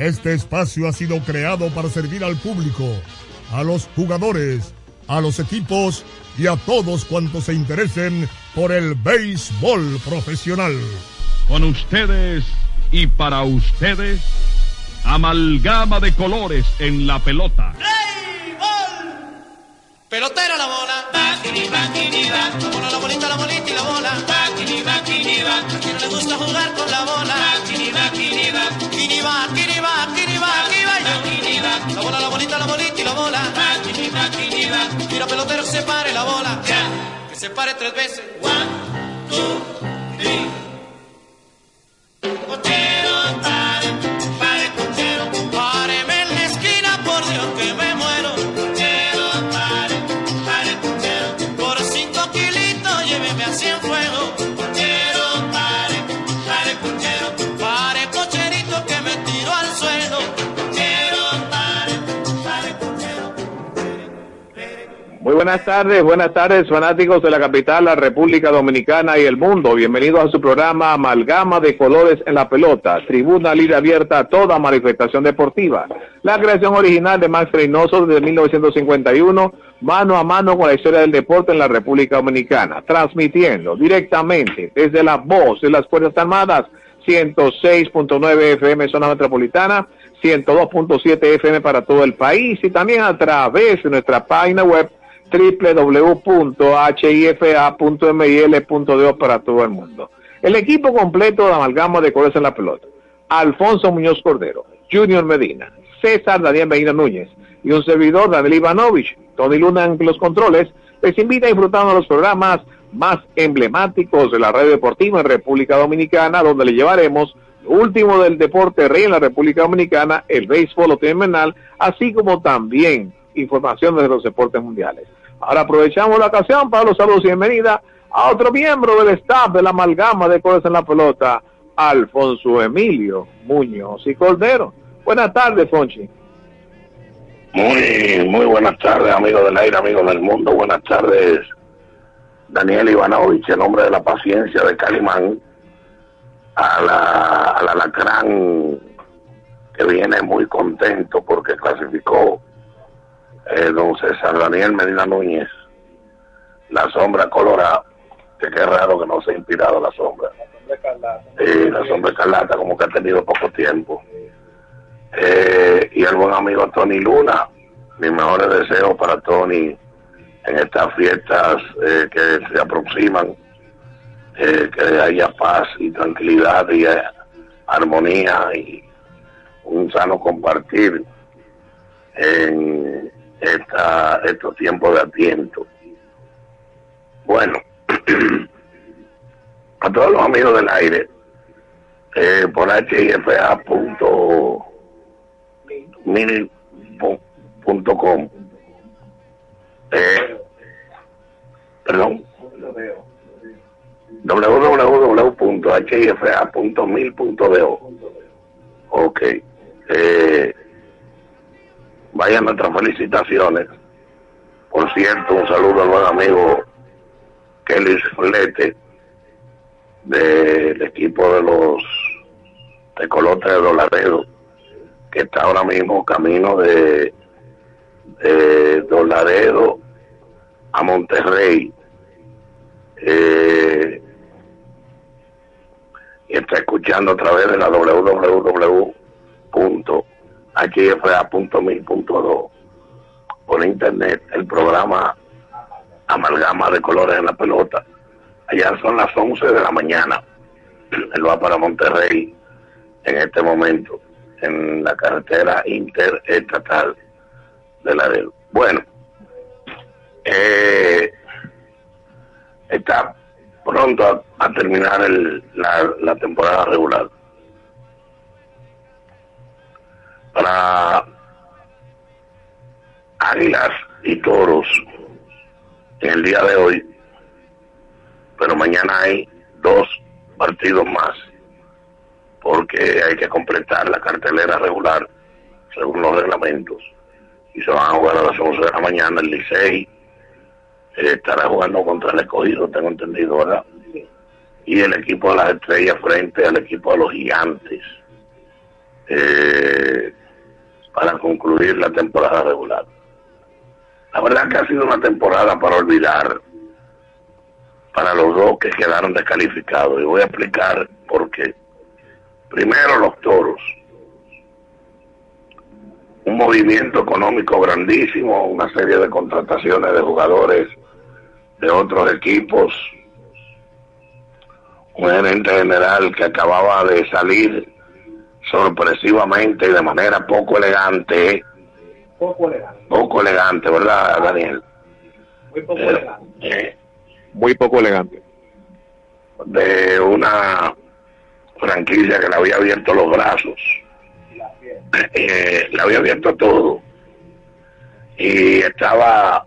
este espacio ha sido creado para servir al público, a los jugadores, a los equipos y a todos cuantos se interesen por el béisbol profesional. Con ustedes y para ustedes, amalgama de colores en la pelota. ¡Béisbol! Pelotera la bola. Bakini, bakini, ba. La bola, la bolita, la bolita y la bola. Bakini, bakini, ba. A quien no le gusta jugar con la bola. Bakini, bakini, ba. Kini va, kini va, kini va, kini va. Bakini, ba. La bola, la bolita, la bolita y la bola. Bakini, bakini, ba. Mira pelotero se pare la bola. Ya. Que se pare tres veces. One, Muy buenas tardes, buenas tardes fanáticos de la capital, la República Dominicana y el mundo. Bienvenidos a su programa Amalgama de Colores en la Pelota, tribuna libre abierta a toda manifestación deportiva. La creación original de Max Reynoso desde 1951, mano a mano con la historia del deporte en la República Dominicana, transmitiendo directamente desde la voz de las Fuerzas Armadas, 106.9 FM zona metropolitana, 102.7 FM para todo el país y también a través de nuestra página web www.hifa.mil.do para todo el mundo. El equipo completo de amalgama de colores en la pelota. Alfonso Muñoz Cordero, Junior Medina, César Daniel Medina Núñez y un servidor Daniel Ivanovich, Tony Luna en los controles, les invita a disfrutar de los programas más emblemáticos de la red deportiva en República Dominicana, donde le llevaremos lo último del deporte rey en la República Dominicana, el béisbol otoño así como también información de los deportes mundiales. Ahora aprovechamos la ocasión para los saludos y bienvenida a otro miembro del staff de la amalgama de Colores en la Pelota, Alfonso Emilio Muñoz y Cordero. Buenas tardes, Fonchi. Muy, muy buenas tardes, amigos del aire, amigos del mundo. Buenas tardes, Daniel Ivanovich, el hombre de la paciencia de Calimán, a la, al alacrán que viene muy contento porque clasificó eh, don César Daniel Medina Núñez, la sombra colorada, que qué raro que no se ha inspirado la sombra. Eh, la sombra escarlata, como que ha tenido poco tiempo. Eh, y el buen amigo Tony Luna, mis mejores deseos para Tony en estas fiestas eh, que se aproximan, eh, que haya paz y tranquilidad y armonía y un sano compartir en esta, estos tiempos de atiento. Bueno, a todos los amigos del aire, eh, por hifa.mil.com, eh, perdón, www.hifa.mil.do. Ok. Eh, vayan nuestras felicitaciones. Por cierto, un saludo al buen amigo Kelly Flete del equipo de los Tecolotes de Dolaredo, que está ahora mismo camino de, Dolaredo a Monterrey. Eh, y está escuchando a través de la www.hfa.mil.do por internet el programa Amalgama de Colores en la Pelota. Allá son las 11 de la mañana. Él va para Monterrey en este momento, en la carretera interestatal de la del. Bueno, eh, está pronto a, terminar el, la temporada regular. Para Águilas y Toros en el día de hoy, pero mañana hay dos partidos más, porque hay que completar la cartelera regular según los reglamentos. Y se van a jugar a las 11 de la mañana el Licey estará jugando contra el escogido, tengo entendido, ¿verdad? Y el equipo de las estrellas frente al equipo de los gigantes eh, para concluir la temporada regular. La verdad que ha sido una temporada para olvidar para los dos que quedaron descalificados. Y voy a explicar por qué. Primero los toros. Un movimiento económico grandísimo, una serie de contrataciones de jugadores de otros equipos, un gerente general que acababa de salir sorpresivamente y de manera poco elegante. Poco elegante. Poco elegante, ¿verdad, Daniel? Muy poco Eh, elegante. eh, Muy poco elegante. de una franquicia que le había abierto los brazos, eh, le había abierto todo y estaba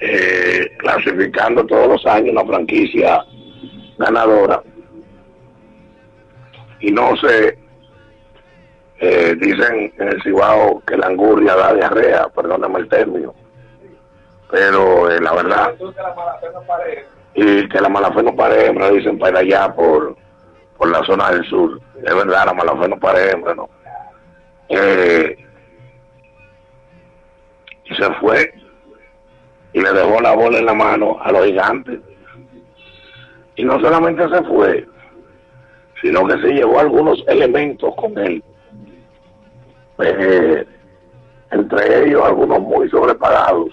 eh, clasificando todos los años una franquicia ganadora y no se eh, dicen en el Cibao que la angurria da diarrea, perdóname el término, pero eh, la verdad y que la mala fe no pare hembra, dicen para allá por, por la zona del sur. Es verdad, la mala fe no pare ¿no? Eh, y se fue y le dejó la bola en la mano a los gigantes. Y no solamente se fue, sino que se llevó algunos elementos con él. Eh, entre ellos algunos muy sobrepagados,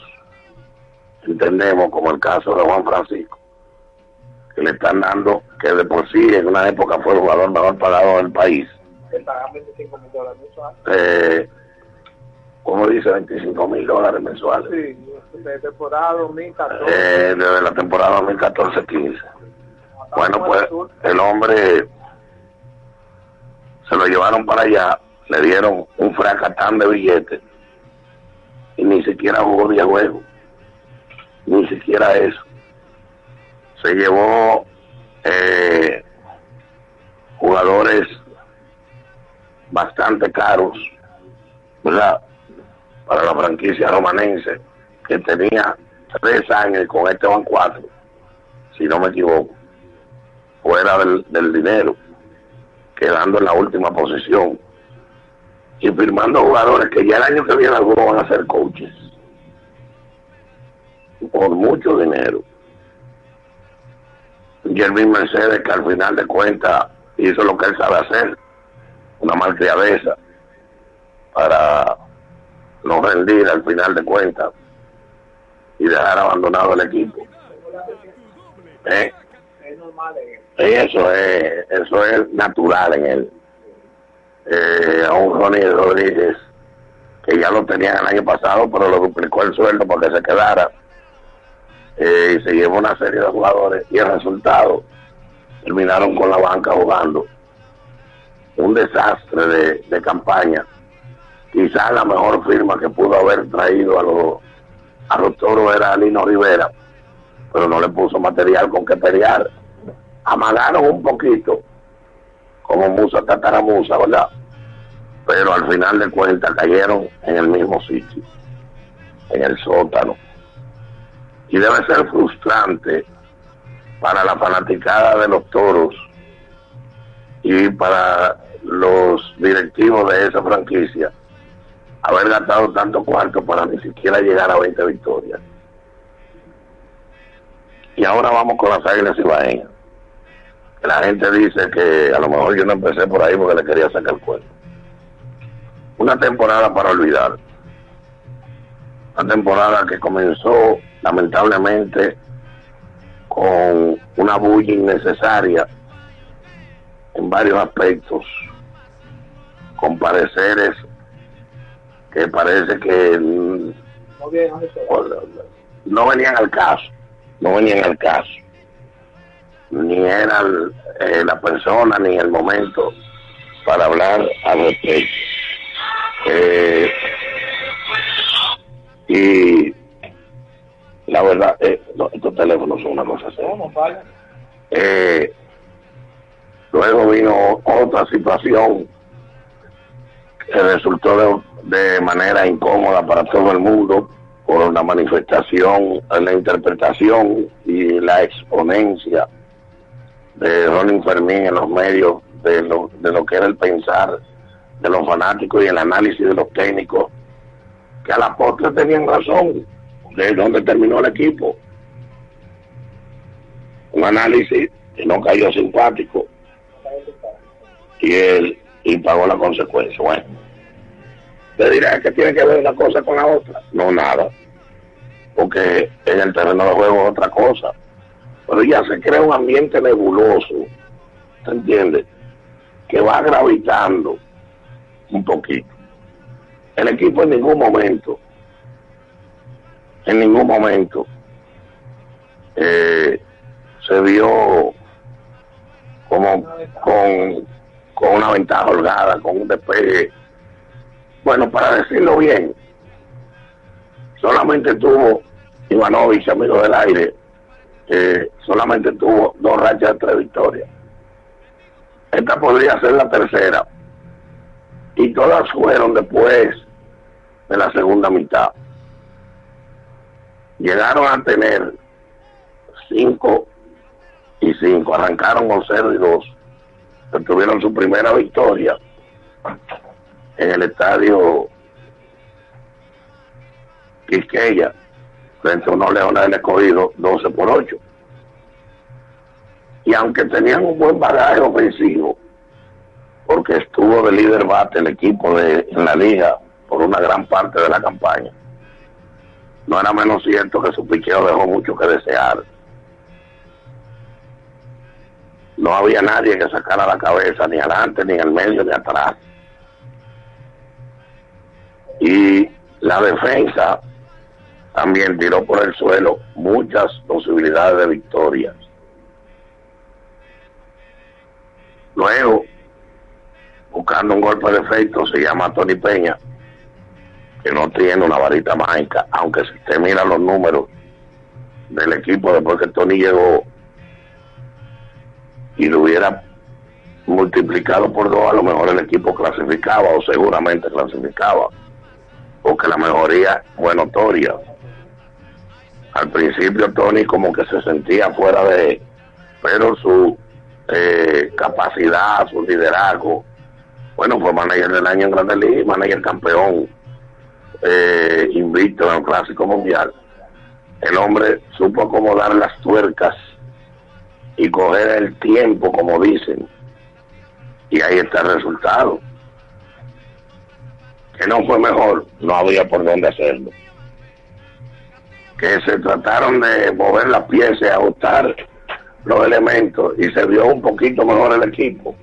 entendemos, como el caso de Juan Francisco que le están dando, que de por sí en una época fue el jugador mejor pagado del país. El pagar 25 mil dólares mensuales. Eh, como dice, 25 mil dólares mensuales. Sí, de temporada 2014. Eh, desde la temporada 2014-15. Bueno, pues el hombre se lo llevaron para allá, le dieron un fracatán de billetes y ni siquiera jugó de juego. Ni siquiera eso. Se llevó eh, jugadores bastante caros, ¿verdad? Para la franquicia romanense, que tenía tres años y con este van cuatro, si no me equivoco, fuera del, del dinero, quedando en la última posición y firmando jugadores que ya el año que viene algunos van a ser coaches por mucho dinero. Jeremy Mercedes, que al final de cuentas hizo lo que él sabe hacer, una malcriadeza para no rendir al final de cuentas y dejar abandonado el equipo. ¿Eh? Eso es, eso es natural en él. Eh, a un Ronnie Rodríguez, que ya lo tenían el año pasado, pero lo duplicó el sueldo para que se quedara. Eh, y se llevó una serie de jugadores y el resultado terminaron con la banca jugando. Un desastre de, campaña. Quizás la mejor firma que pudo haber traído a los, a los toros era Lino Rivera, pero no le puso material con que pelear amagaron un poquito, como Musa Tataramusa, ¿verdad? Pero al final de cuentas cayeron en el mismo sitio, en el sótano. Y debe ser frustrante para la fanaticada de los toros y para los directivos de esa franquicia haber gastado tanto cuarto para ni siquiera llegar a 20 victorias. Y ahora vamos con las águilas ibaeñas. La gente dice que a lo mejor yo no empecé por ahí porque le quería sacar el cuerpo. Una temporada para olvidar. Una temporada que comenzó lamentablemente con una bulla innecesaria en varios aspectos, con pareceres que parece que no venían al caso, no venían al caso, ni era eh, la persona ni el momento para hablar al respecto. Eh, y la verdad, eh, estos teléfonos son una cosa seria. Eh, luego vino otra situación que resultó de, manera incómoda para todo el mundo por la manifestación, la interpretación y la exponencia de Ronnie Fermín en los medios de lo, de lo que era el pensar de los fanáticos y el análisis de los técnicos, que a la postre tenían razón de dónde terminó el equipo. Un análisis que no cayó simpático y él y pagó la consecuencia. Bueno, te diré que tiene que ver una cosa con la otra. No, nada. Porque en el terreno de juego es otra cosa. Pero ya se crea un ambiente nebuloso, ¿te entiendes? Que va gravitando un poquito. El equipo en ningún momento en ningún momento eh, se vio como con, con una ventaja holgada, con un despegue. Bueno, para decirlo bien, solamente tuvo Ivanovich, amigo del aire, eh, solamente tuvo dos rachas de tres victorias. Esta podría ser la tercera. Y todas fueron después de la segunda mitad llegaron a tener 5 y 5, arrancaron con 0 y 2, tuvieron su primera victoria en el estadio Quisqueya, frente a unos leones del escogido 12 por 8. Y aunque tenían un buen bagaje ofensivo, porque estuvo de líder bate el equipo de, en la liga por una gran parte de la campaña, no era menos cierto que su picheo dejó mucho que desear. No había nadie que sacara la cabeza ni adelante, ni al medio, ni atrás. Y la defensa también tiró por el suelo muchas posibilidades de victorias. Luego, buscando un golpe de efecto, se llama Tony Peña, que no tiene una varita mágica, aunque si usted mira los números del equipo después que Tony llegó y lo hubiera multiplicado por dos, a lo mejor el equipo clasificaba o seguramente clasificaba, porque la mejoría fue notoria. Al principio Tony como que se sentía fuera de, pero su eh, capacidad, su liderazgo, bueno, fue manager del año en Grande Liga, manager campeón eh, invicto en el Clásico Mundial, el hombre supo acomodar las tuercas y coger el tiempo, como dicen, y ahí está el resultado. Que no fue mejor, no había por dónde hacerlo. Que se trataron de mover las piezas y ajustar los elementos y se vio un poquito mejor el equipo,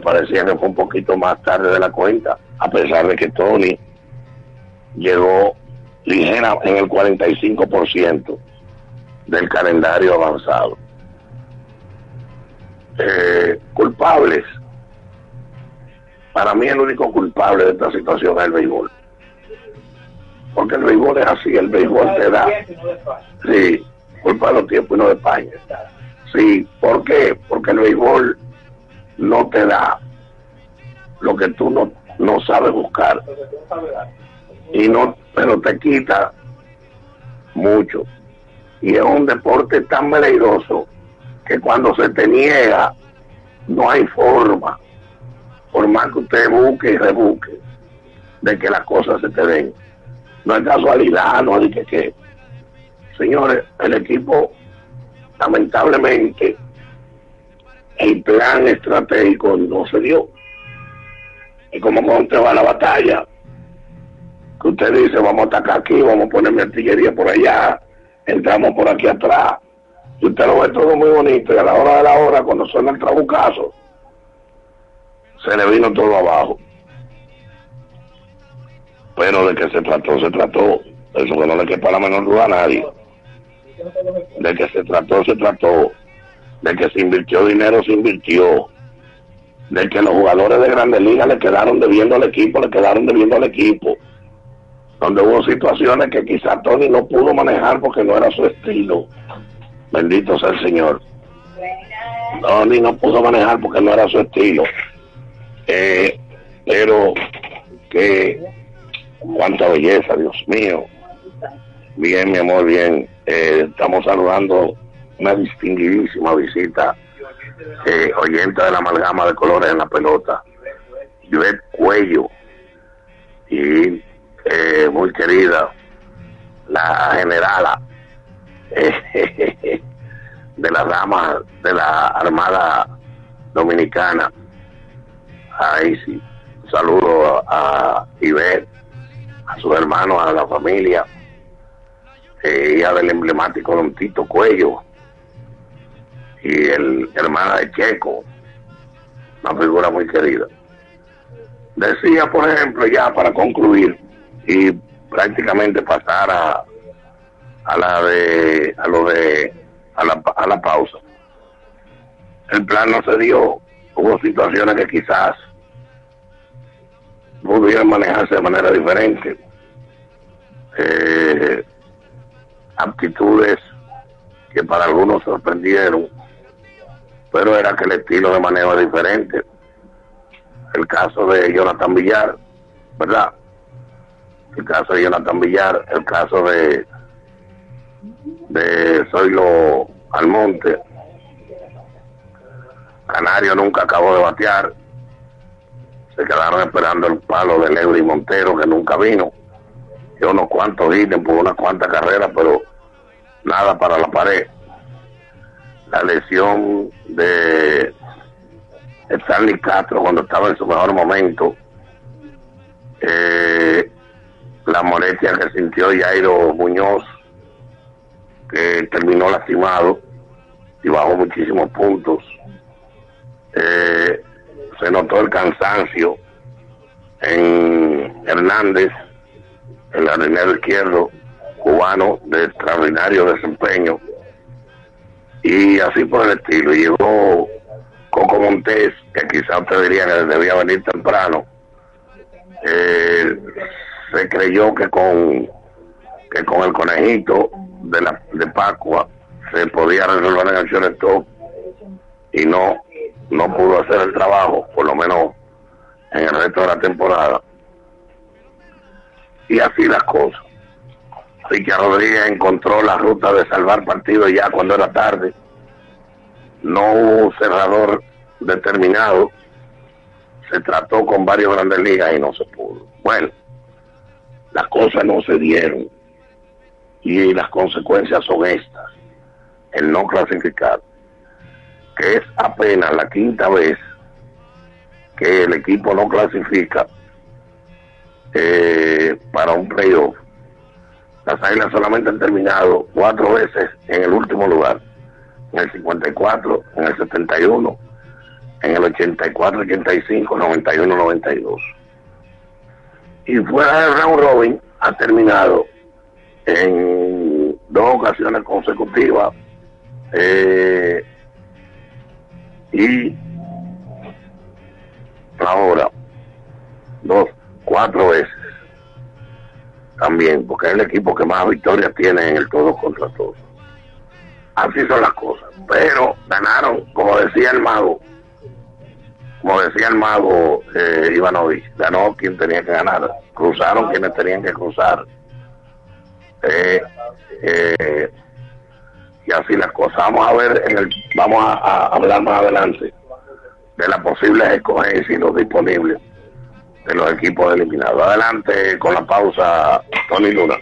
parecía que fue un poquito más tarde de la cuenta, a pesar de que Tony llegó ligera en el 45% del calendario avanzado. Eh, culpables. Para mí el único culpable de esta situación es el béisbol. Porque el béisbol es así, el béisbol te da. Sí, culpa de los tiempos y no de España. Sí, ¿por qué? Porque el béisbol no te da lo que tú no no sabe buscar. Y no, pero te quita mucho. Y es un deporte tan peligroso que cuando se te niega, no hay forma, por más que usted busque y rebusque, de que las cosas se te den. No es casualidad, no es que, que. Señores, el equipo, lamentablemente, el plan estratégico no se dio. Y como cuando usted va la batalla, que usted dice, vamos a atacar aquí, vamos a poner mi artillería por allá, entramos por aquí atrás, y usted lo ve todo muy bonito, y a la hora de la hora, cuando suena el trabucazo, se le vino todo abajo. Pero de que se trató, se trató. Eso que no le quepa la menor duda a nadie. De que se trató, se trató. De que se invirtió dinero, se invirtió. De que los jugadores de Grandes Ligas le quedaron debiendo al equipo, le quedaron debiendo al equipo. Donde hubo situaciones que quizá Tony no pudo manejar porque no era su estilo. Bendito sea el Señor. Tony no pudo manejar porque no era su estilo. Eh, pero que cuánta belleza, Dios mío. Bien, mi amor, bien. Eh, estamos saludando una distinguidísima visita, eh, oyente de la amalgama de colores en la pelota, Juet Cuello, y eh, muy querida, la generala eh, de la rama de la Armada Dominicana. Ahí sí, saludo a, a Ivette, a sus hermanos, a la familia, eh, hija del emblemático Don Tito Cuello y el hermana de Checo, una figura muy querida. Decía, por ejemplo, ya para concluir y prácticamente pasar a, a la de a lo de a la, a la pausa. El plan no se dio, hubo situaciones que quizás pudieran manejarse de manera diferente. Eh, aptitudes que para algunos sorprendieron, pero era que el estilo de manejo es diferente. El caso de Jonathan Villar, ¿verdad? El caso de Jonathan Villar, el caso de de Zoilo Almonte. Canario nunca acabó de batear. Se quedaron esperando el palo de Leury Montero que nunca vino. Y unos cuantos ítems por unas cuantas carreras, pero nada para la pared. La lesión de Stanley Castro cuando estaba en su mejor momento. Eh, la molestia que sintió Jairo Muñoz, que terminó lastimado y bajó muchísimos puntos. Eh, se notó el cansancio en Hernández, el jardinero izquierdo cubano de extraordinario desempeño y así por el estilo. Llegó Coco Montés, que quizá usted diría que debía venir temprano. Eh, se creyó que con que con el conejito de la de Pascua se podía resolver en el shortstop y no no pudo hacer el trabajo, por lo menos en el resto de la temporada. Y así las cosas. Que Rodríguez encontró la ruta de salvar partido ya cuando era tarde. No hubo cerrador determinado. Se trató con varios grandes ligas y no se pudo. Bueno, las cosas no se dieron. Y las consecuencias son estas. El no clasificar que es apenas la quinta vez que el equipo no clasifica eh, para un playoff. Las Águilas solamente han terminado cuatro veces en el último lugar, en el 54, en el 71, en el 84, 85, 91, 92. Y fuera del round robin ha terminado en dos ocasiones consecutivas eh, y ahora dos, cuatro veces también, porque es el equipo que más victorias tiene en el todos contra todos. Así son las cosas. Pero ganaron, como decía el mago, como decía el mago eh, Ivanovich, ganó quien tenía que ganar, cruzaron quienes tenían que cruzar. Eh, eh, y así las cosas. Vamos a ver, en el, vamos a, hablar más adelante de las posibles escogencias y los disponibles de los equipos eliminados. Adelante con la pausa, Tony Luna.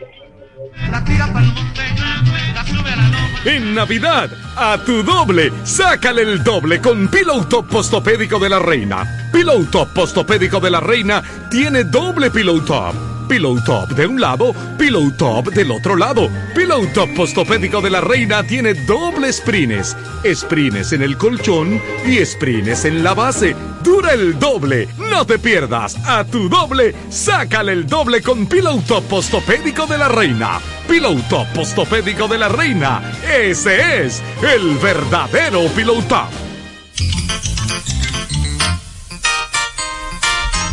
En Navidad, a tu doble, sácale el doble con Pillow Top Postopédico de la Reina. Pillow Top Postopédico de la Reina tiene doble Pillow Top Pillow Top de un lado, Pillow Top del otro lado. Pillow Top Postopédico de la Reina tiene doble sprines. Sprines en el colchón y sprines en la base. Dura el doble. No te pierdas. A tu doble, sácale el doble con Pillow Top Postopédico de la Reina. Pillow Top Postopédico de la Reina. Ese es el verdadero Pillow Top.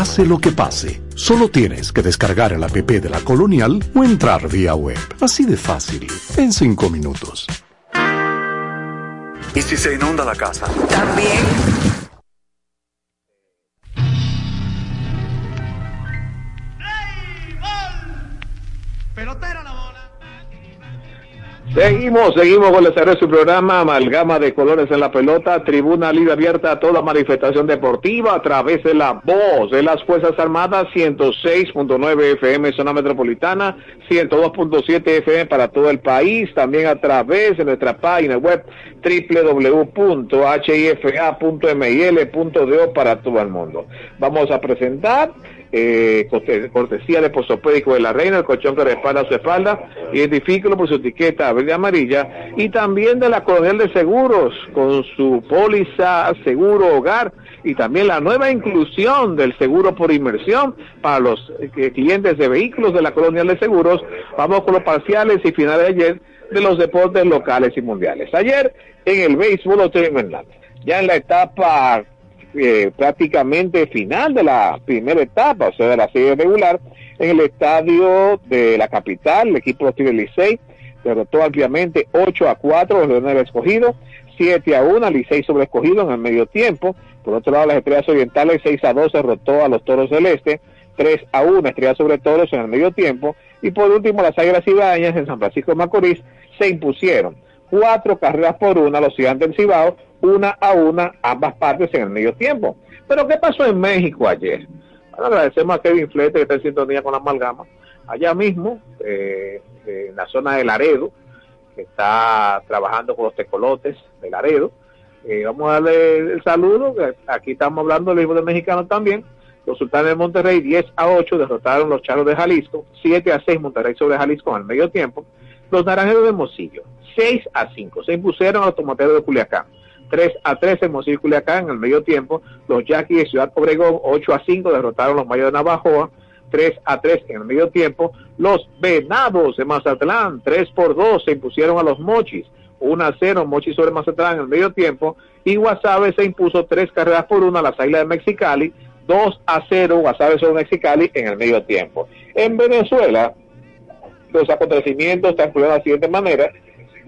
pase lo que pase. Solo tienes que descargar el app de la Colonial o entrar vía web. Así de fácil, en 5 minutos. ¿Y si se inunda la casa? También. La bola. Seguimos, seguimos con el de su programa Amalgama de Colores en la Pelota, tribuna libre abierta a toda manifestación deportiva a través de la voz de las Fuerzas Armadas, 106.9 FM zona metropolitana, 102.7 FM para todo el país, también a través de nuestra página web www.hifa.mil.do para todo el mundo. Vamos a presentar eh, cortesía de Posopédico de la Reina, el colchón que respalda su espalda, identifíquelo por su etiqueta verde amarilla, y también de la Colonial de Seguros, con su póliza seguro hogar, y también la nueva inclusión del seguro por inmersión para los eh, clientes de vehículos de la Colonial de Seguros. Vamos con los parciales y finales de ayer de los deportes locales y mundiales. Ayer en el béisbol Otoño ya en la etapa eh, prácticamente final de la primera etapa, o sea, de la serie regular, en el estadio de la capital, el equipo Tigres Licey derrotó ampliamente 8 a 4 los Leones escogido, 7 a 1 Licey sobre escogido en el medio tiempo, Por otro lado, las Estrellas Orientales 6 a 2 derrotó a los Toros del Este, 3 a 1 Estrellas sobre Toros en el medio tiempo. Y por último, las Águilas Ibañas en San Francisco de Macorís se impusieron cuatro carreras por una los Gigantes del Cibao, una a una ambas partes en el medio tiempo. Pero ¿qué pasó en México ayer? Bueno, agradecemos a Kevin Flete que está en sintonía con la amalgama. Allá mismo, eh, en la zona de Laredo, que está trabajando con los tecolotes de Laredo. Eh, vamos a darle el saludo. Aquí estamos hablando del de mexicano también. Los sultanes de Monterrey 10 a 8 derrotaron los charros de Jalisco. 7 a 6 Monterrey sobre Jalisco el medio tiempo. Los naranjeros de Mocillo 6 a 5 se impusieron a los tomateros de Culiacán. 3 a 3 en Mocillo y Culiacán en el medio tiempo. Los Yaquis de Ciudad Obregón 8 a 5 derrotaron los Mayos de Navajoa. 3 a 3 en el medio tiempo. Los Venados de Mazatlán 3 por 2 se impusieron a los Mochis. 1 a 0 Mochis sobre Mazatlán en el medio tiempo. Y Guasave se impuso 3 carreras por 1 a las Águilas de Mexicali. 2 a 0 Guasave sobre Mexicali en el medio tiempo. En Venezuela, los acontecimientos transcurrieron de la siguiente manera,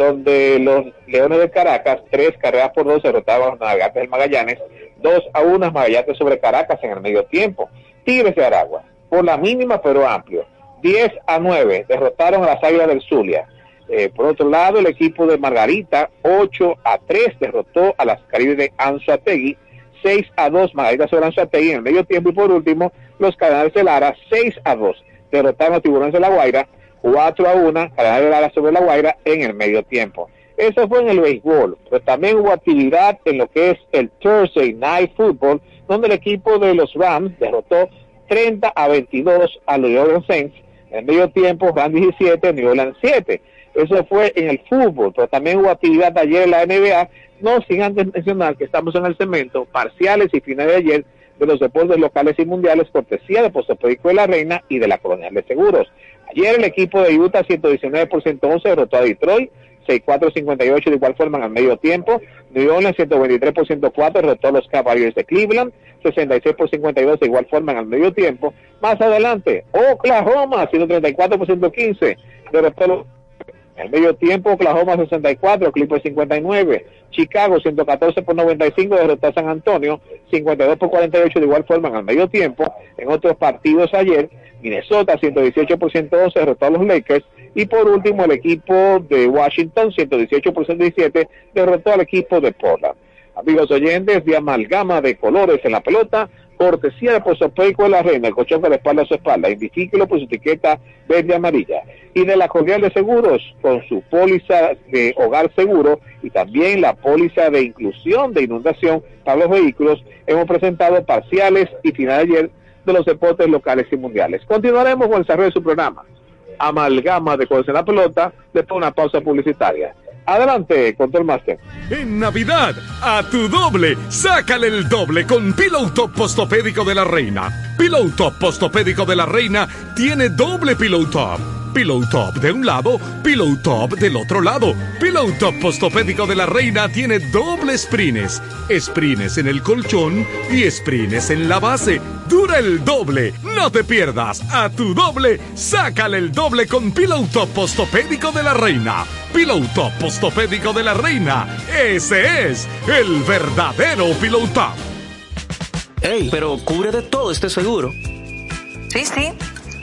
donde los Leones de Caracas, tres carreras por dos, derrotaban a los Navegantes del Magallanes, dos a una Magallanes sobre Caracas en el medio tiempo. Tigres de Aragua, por la mínima pero amplio, 10 a 9, derrotaron a las Águilas del Zulia. Eh, por otro lado, el equipo de Margarita, 8 a 3, derrotó a las Caribes de Anzuategui, 6 a 2, Margarita sobre Anzuategui en el medio tiempo. Y por último, los Cardenales de Lara, 6 a 2, derrotaron a Tiburones de la Guaira, 4 a 1, Cardenales de Lara sobre la Guaira en el medio tiempo. Eso fue en el béisbol, pero también hubo actividad en lo que es el Thursday Night Football, donde el equipo de los Rams derrotó 30 a 22 a los New Orleans Saints. En el medio tiempo, Rams 17, New Orleans 7. Eso fue en el fútbol, pero también hubo actividad ayer en la NBA, no sin antes mencionar que estamos en el cemento, parciales y finales de ayer de los deportes locales y mundiales, cortesía de Postopédico de la Reina y de la Colonial de Seguros. Ayer el equipo de Utah 119 por 111 derrotó a Detroit, 6-4-58 de igual forma el medio tiempo. New Orleans 123 por 104 derrotó a los Cavaliers de Cleveland, 66 por 52 de igual forma el medio tiempo. Más adelante, Oklahoma 134 por 115 derrotó a los en el medio tiempo, Oklahoma 64, Clippers 59, Chicago 114 por 95 derrotó a San Antonio, 52 por 48 de igual forma en el medio tiempo. En otros partidos ayer, Minnesota 118 por 111 derrotó a los Lakers y por último el equipo de Washington 118 por 117 derrotó al equipo de Portland. Amigos oyentes de amalgama de colores en la pelota, cortesía de Posopeico de la Reina, el colchón de la espalda a su espalda, identifíquelo por su etiqueta verde amarilla. Y de la Cordial de Seguros, con su póliza de hogar seguro y también la póliza de inclusión de inundación para los vehículos, hemos presentado parciales y final de ayer de los deportes locales y mundiales. Continuaremos con el desarrollo de su programa. Amalgama de colores en la pelota, después de una pausa publicitaria. Adelante, Control Master. En Navidad, a tu doble, sácale el doble con Pillow Top Postopédico de la Reina. Pillow Top Postopédico de la Reina tiene doble Pillow Top. Pillow Top de un lado, Pillow Top del otro lado. Pillow Top Postopédico de la Reina tiene doble sprines. Sprines en el colchón y sprines en la base. Dura el doble. No te pierdas. A tu doble, sácale el doble con Pillow Top Postopédico de la Reina. Pillow Top Postopédico de la Reina. Ese es el verdadero Pillow Top. Ey, pero cubre de todo este seguro. Sí, sí,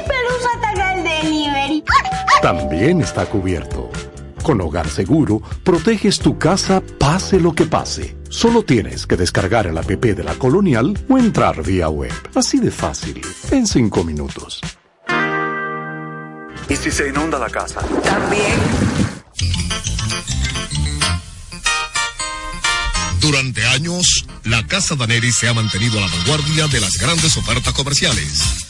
¿Y si Pelusa ataca el delivery? También está cubierto. Con Hogar Seguro, proteges tu casa pase lo que pase. Solo tienes que descargar el app de la Colonial o entrar vía web. Así de fácil, en 5 minutos. ¿Y si se inunda la casa? También. Durante años, la Casa Daneri se ha mantenido a la vanguardia de las grandes ofertas comerciales.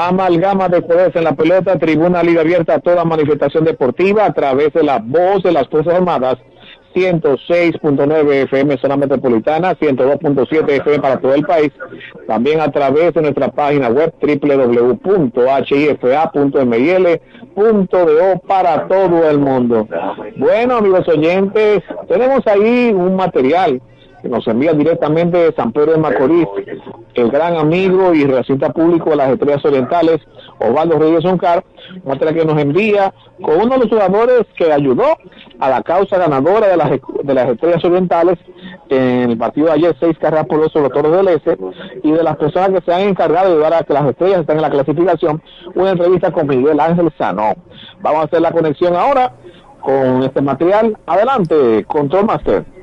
Amalgama de colores en la pelota, tribuna libre abierta a toda manifestación deportiva a través de la voz de las Fuerzas Armadas, 106.9 FM zona metropolitana, 102.7 FM para todo el país, también a través de nuestra página web www.hifa.mil.do para todo el mundo. Bueno, amigos oyentes, tenemos ahí un material que nos envía directamente de San Pedro de Macorís, el gran amigo y relacionista público de las Estrellas Orientales, Osvaldo Rodríguez Oncar, muestra que nos envía con uno de los jugadores que ayudó a la causa ganadora de las, de las Estrellas Orientales en el partido de ayer, seis carreras por los Toros del Este, y de las personas que se han encargado de ayudar a que las Estrellas estén en la clasificación, una entrevista con Miguel Ángel Sanó. Vamos a hacer la conexión ahora con este material. Adelante, Control Master.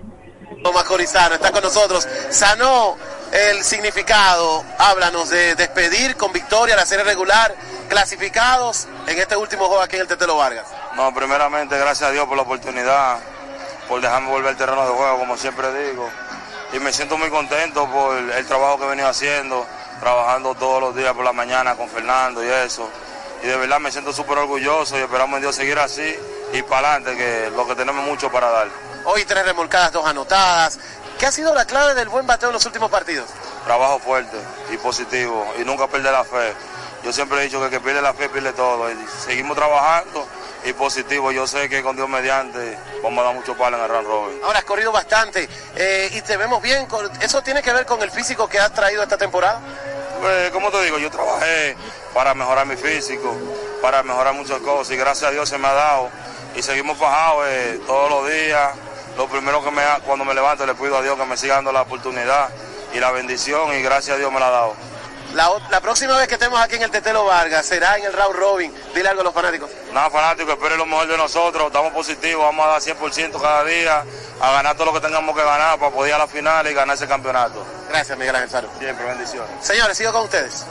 Macorizano está con nosotros. Sanó el significado, háblanos de despedir con victoria la serie regular, clasificados en este último juego aquí en el Tetelo Vargas. No, primeramente gracias a Dios por la oportunidad, por dejarme volver al terreno de juego, como siempre digo. Y me siento muy contento por el trabajo que he venido haciendo, trabajando todos los días por la mañana con Fernando y eso. Y de verdad me siento súper orgulloso y esperamos en Dios seguir así y para adelante, que lo que tenemos mucho para dar. Hoy tres remolcadas, dos anotadas. ¿Qué ha sido la clave del buen bateo en los últimos partidos? Trabajo fuerte y positivo y nunca perder la fe. Yo siempre he dicho que el que pierde la fe pierde todo. Y seguimos trabajando y positivo. Yo sé que con Dios mediante vamos a dar mucho palo en el Run Robin. Ahora has corrido bastante eh, y te vemos bien. ¿Eso tiene que ver con el físico que has traído esta temporada? Pues, como te digo, yo trabajé para mejorar mi físico, para mejorar muchas cosas y gracias a Dios se me ha dado. Y seguimos fajados eh, todos los días, lo primero que me cuando me levanto le pido a Dios que me siga dando la oportunidad y la bendición y gracias a Dios me la ha dado. La, la próxima vez que estemos aquí en el Tetelo Vargas será en el Round Robin. Dile algo a los fanáticos. Nada, fanáticos, esperen lo mejor de nosotros. Estamos positivos, vamos a dar 100% cada día, a ganar todo lo que tengamos que ganar para poder ir a la final y ganar ese campeonato. Gracias, Miguel Ángel Saro. Siempre, bendiciones. Señores, sigo con ustedes.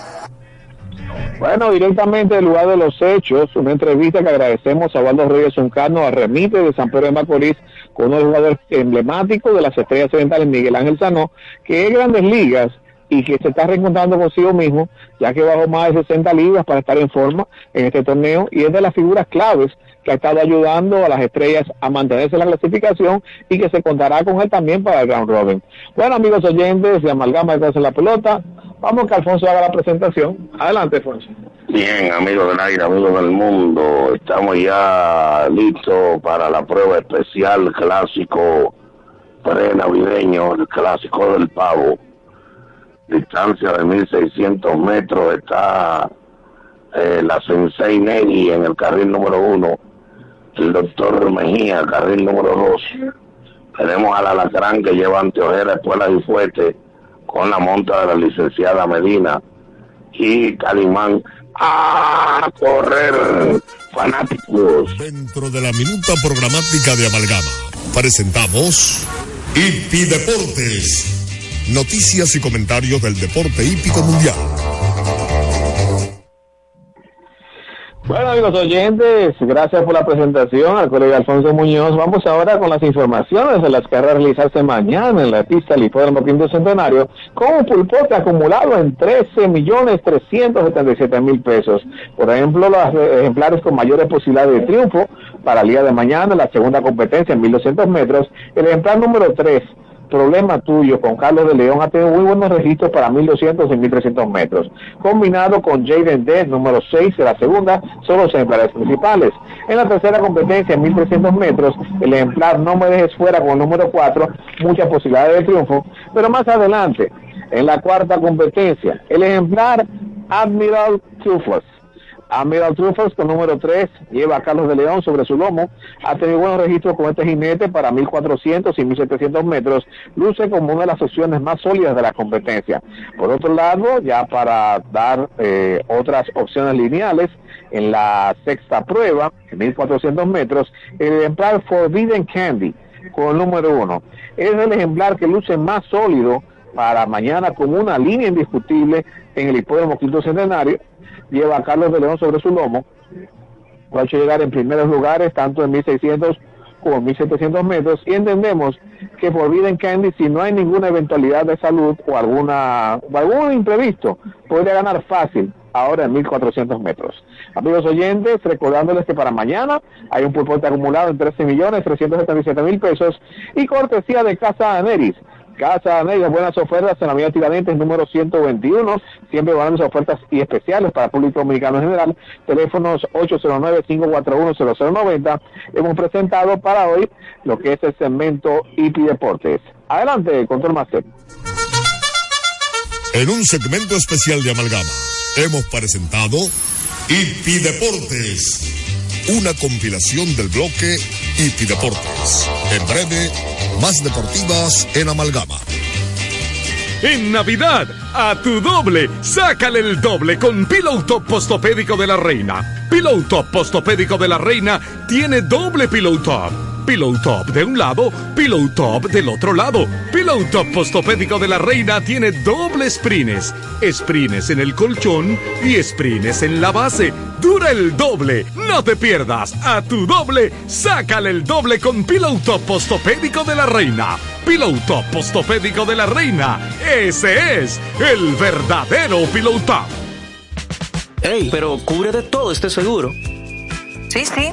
Bueno, directamente del lugar de los hechos, una entrevista que agradecemos a Waldo Reyes Uncano, a Remite de San Pedro de Macorís, con uno de los jugadores emblemáticos de las estrellas orientales, Miguel Ángel Sanó, que es grandes ligas y que se está reencontrando consigo mismo, ya que bajó más de 60 libras para estar en forma en este torneo y es de las figuras claves que ha estado ayudando a las estrellas a mantenerse en la clasificación y que se contará con él también para el round robin. Bueno, amigos oyentes de Amalgama de la Pelota, vamos que Alfonso haga la presentación. Adelante, Alfonso. Bien, amigos del aire, amigos del mundo, estamos ya listos para la prueba especial clásico pre-navideño, el clásico del pavo. Distancia de 1600 metros está eh, la Sensei Neri en el carril número uno, el doctor Mejía, carril número dos. Tenemos al Alacrán que lleva anteojera, espuelas y fuerte con la monta de la licenciada Medina y Calimán a correr fanáticos. Dentro de la minuta programática de Amalgama, presentamos Hipi Deportes. Noticias y comentarios del deporte hípico mundial. Bueno, amigos oyentes, gracias por la presentación al colega Alfonso Muñoz. Vamos ahora con las informaciones de las que a realizarse mañana en la pista del Hipódromo Quinto Centenario, con un pulpote acumulado en 13 millones 377 mil pesos. Por ejemplo, los ejemplares con mayores posibilidades de triunfo para el día de mañana, la segunda competencia en 1200 metros, el ejemplar número 3 problema tuyo con Carlos de León ha tenido muy buenos registros para 1200 y 1300 metros. Combinado con Jaden Dead, número 6 de la segunda, son los ejemplares principales. En la tercera competencia, en 1300 metros, el ejemplar No Me Dejes Fuera con el número 4, muchas posibilidades de triunfo. Pero más adelante, en la cuarta competencia, el ejemplar Admiral Trufos Amiral Truffles con número 3 lleva a Carlos de León sobre su lomo. Ha tenido buenos registros con este jinete para 1400 y 1700 metros. Luce como una de las opciones más sólidas de la competencia. Por otro lado, ya para dar eh, otras opciones lineales, en la sexta prueba, en 1400 metros, el ejemplar Forbidden Candy con número 1. Es el ejemplar que luce más sólido para mañana con una línea indiscutible en el hipódromo Quinto Centenario lleva a Carlos de León sobre su lomo. Va a llegar en primeros lugares, tanto en 1600 como en 1700 metros. Y entendemos que por vida en Candy, si no hay ninguna eventualidad de salud o alguna o algún imprevisto, podría ganar fácil ahora en 1400 metros. Amigos oyentes, recordándoles que para mañana hay un pulpote acumulado en 13 millones 377 mil pesos y cortesía de Casa Aneris. Casa Negra, buenas ofertas en la Avenida Tiradentes número 121, siempre van a ofertas y especiales para el público dominicano en general, teléfonos 809-541-0090, hemos presentado para hoy lo que es el segmento IP Deportes. Adelante, Control Master. En un segmento especial de Amalgama, hemos presentado IP Deportes, una compilación del bloque IP Deportes. En breve, más deportivas en Amalgama. En Navidad, a tu doble, sácale el doble con Pillow Top Postopédico de la Reina. Pillow Top Postopédico de la Reina tiene doble Pillow Top. Pillow Top de un lado, Pillow Top del otro lado. Pillow Top Postopédico de la Reina tiene doble sprines. Sprines en el colchón y sprines en la base. Dura el doble. No te pierdas. A tu doble, sácale el doble con Pillow Top Postopédico de la Reina. Pillow Top Postopédico de la Reina. Ese es el verdadero Pillow Top. Ey, pero cubre de todo este seguro. Sí, sí,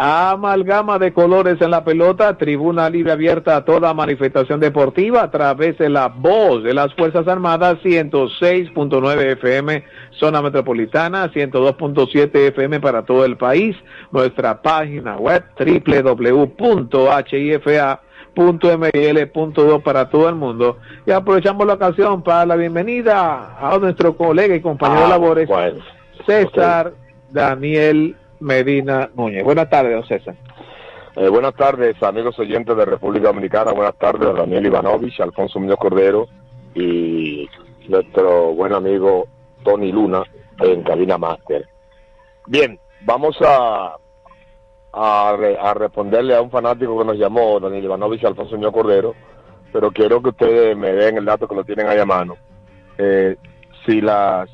Amalgama de colores en la pelota, tribuna libre abierta a toda manifestación deportiva a través de la voz de las Fuerzas Armadas 106.9 FM, zona metropolitana, 102.7 FM para todo el país, nuestra página web www.hifa.mil.do para todo el mundo. Y aprovechamos la ocasión para la bienvenida a nuestro colega y compañero de Ah, labores, bueno. César Daniel Medina Núñez. Buenas tardes, don César. Eh, buenas tardes, amigos oyentes de República Dominicana. Buenas tardes, Daniel Ivanovich, Alfonso Muñoz Cordero y nuestro buen amigo Tony Luna en Cabina Master. Bien, vamos a, a, re- a responderle a un fanático que nos llamó, Daniel Ivanovich Alfonso Muñoz Cordero, pero quiero que ustedes me den el dato que lo tienen ahí a mano. Eh, si las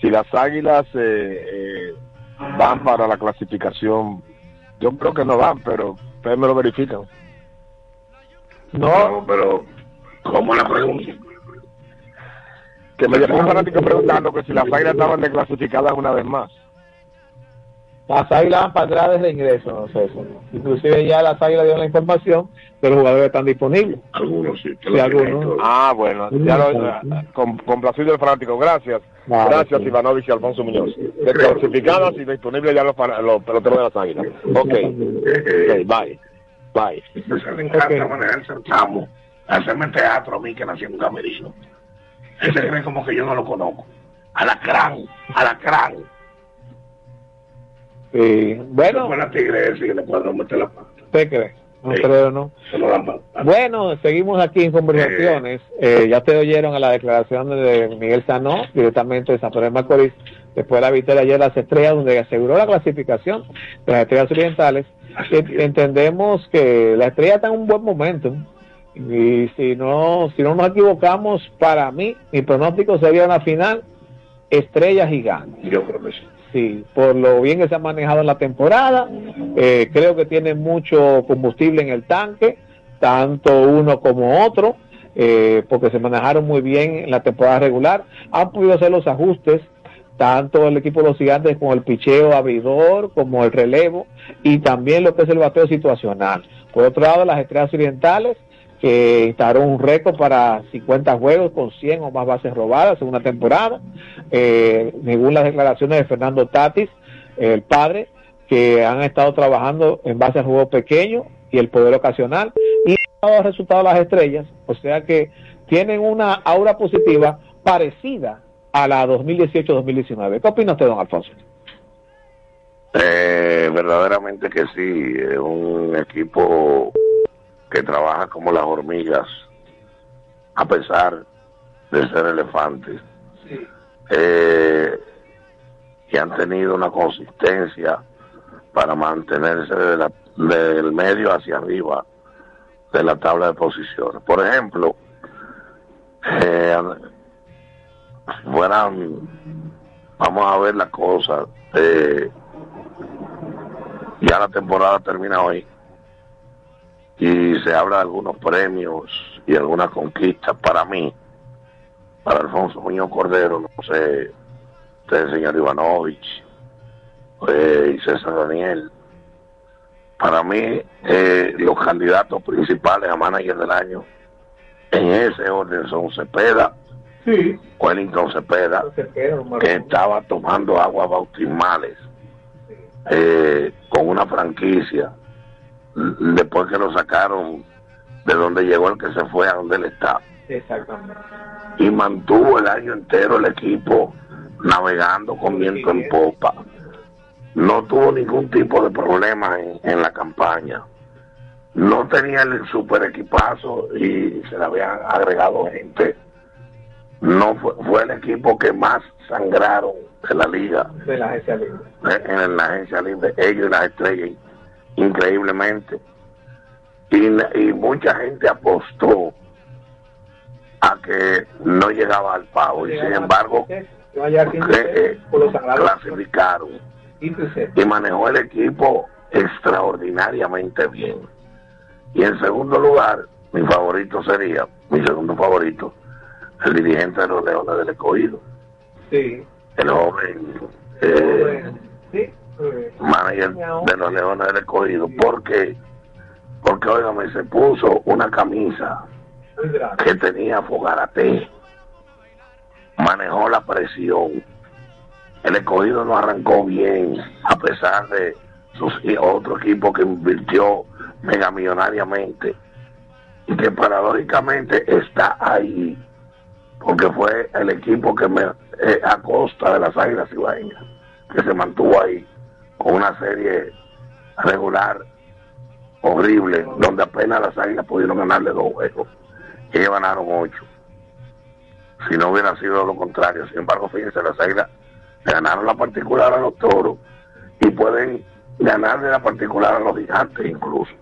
si las águilas eh, eh, van para la clasificación, yo creo que no van, pero ustedes me lo verifican. No, pero ¿cómo la pregunta? Que me llamó un fanático preguntando que si las águilas estaban desclasificadas una vez más. Las águilas van para atrás desde ingreso, no sé eso. Inclusive ya las águilas dieron la información de los jugadores que están disponibles. Algunos sí. Sí, algunos. Ah, bueno, ya lo, con, complacido el fanático. Gracias. Vale, Gracias, sí. Ivanovich y Alfonso Muñoz. Desclasificadas y disponibles ya los, los peloteros de las águilas. Ok. Ok, bye. Bye. Ese le encanta manejarse el chamo, hacerme teatro a mí que nací en un camerino. Ese cree como que yo no lo conozco. Alacrán, alacrán. Sí. Bueno, le meter la pata. ¿usted cree? No Sí. creo, ¿no? Se lo dan pa- Bueno, seguimos aquí en conversaciones. Eh, ya ustedes oyeron a la declaración de Miguel Sanó, directamente de San Pedro de Macorís, después de la victoria ayer de las estrellas, donde aseguró la clasificación de las estrellas orientales. Que entendemos que la estrella está en un buen momento. Y si no, si no nos equivocamos, para mí, mi pronóstico sería una final estrella gigante. Yo creo que sí. Sí, por lo bien que se ha manejado en la temporada, eh, creo que tiene mucho combustible en el tanque, tanto uno como otro, eh, porque se manejaron muy bien en la temporada regular. Han podido hacer los ajustes, tanto el equipo de los gigantes como el picheo abridor, como el relevo, y también lo que es el bateo situacional. Por otro lado, las estrellas orientales, que instauró un récord para 50 juegos con 100 o más bases robadas en una temporada, eh, según las declaraciones de Fernando Tatis, el padre, que han estado trabajando en base al juego pequeño y el poder ocasional, y han dado resultados las estrellas, o sea que tienen una aura positiva parecida a la 2018-2019. ¿Qué opina usted, don Alfonso? Eh, verdaderamente que sí, es un equipo que trabaja como las hormigas, a pesar de ser elefantes. Eh, y han tenido una consistencia para mantenerse del medio hacia arriba de la tabla de posiciones. Por ejemplo, eh, fueran, vamos a ver la cosa, eh, ya la temporada termina hoy y se habla de algunos premios y algunas conquistas para mí, para Alfonso Muñoz Cordero, no sé, usted, señor Ivanovich, eh, y César Daniel. Para mí, eh, los candidatos principales a manager del año en ese orden son Cepeda, Sí. Wellington Cepeda, que estaba tomando aguas bautismales eh, con una franquicia después que lo sacaron de donde llegó el que se fue a donde él está. Exactamente. y mantuvo el año entero el equipo navegando con viento en popa. No tuvo ningún tipo de problema en, en la campaña. No tenía el super equipazo y se le habían agregado gente. No fue, fue el equipo que más sangraron de la liga. De la agencia libre. eh, en la agencia libre, ellos y las estrellas, increíblemente. Y, y mucha gente apostó a que no llegaba al pavo, y sin embargo, Que eh, sagrados. clasificaron y manejó el equipo extraordinariamente bien. Y en segundo lugar, mi favorito sería, mi segundo favorito, el dirigente de los Leones del Escogido, Sí. el joven eh, Sí. Manager de los Leones del Escogido. ¿Por qué? Porque, óigame, se puso una camisa que tenía fogarate, manejó la presión. El escogido no arrancó bien, a pesar de sus, otro equipo que invirtió megamillonariamente y que paradójicamente está ahí, porque fue el equipo que me, eh, a costa de las águilas ibaeñas, que se mantuvo ahí con una serie regular horrible, donde apenas las águilas pudieron ganarle dos juegos. Ellos ganaron ocho. Si no hubiera sido lo contrario, sin embargo, fíjense, las águilas ganaron la particular a los toros y pueden ganarle la particular a los gigantes incluso,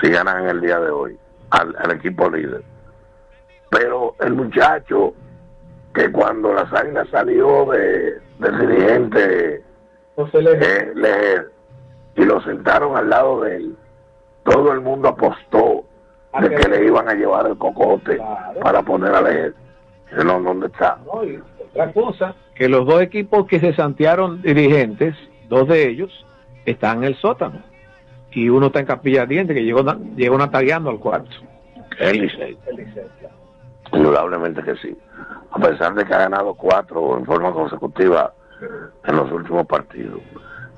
si ganan el día de hoy al, al equipo líder. Pero el muchacho que cuando las águilas salió de, del dirigente eh, Lejer, y lo sentaron al lado de él, todo el mundo apostó de que le iban a llevar el cocote para poner a leer. No, ¿dónde está? Otra cosa, que los dos equipos que se santearon dirigentes, dos de ellos, están en el sótano. Y uno está en Capilla Diente, que llegó, llegó natagueando al cuarto. El Licey. Indudablemente que sí. A pesar de que ha ganado cuatro en forma consecutiva en los últimos partidos.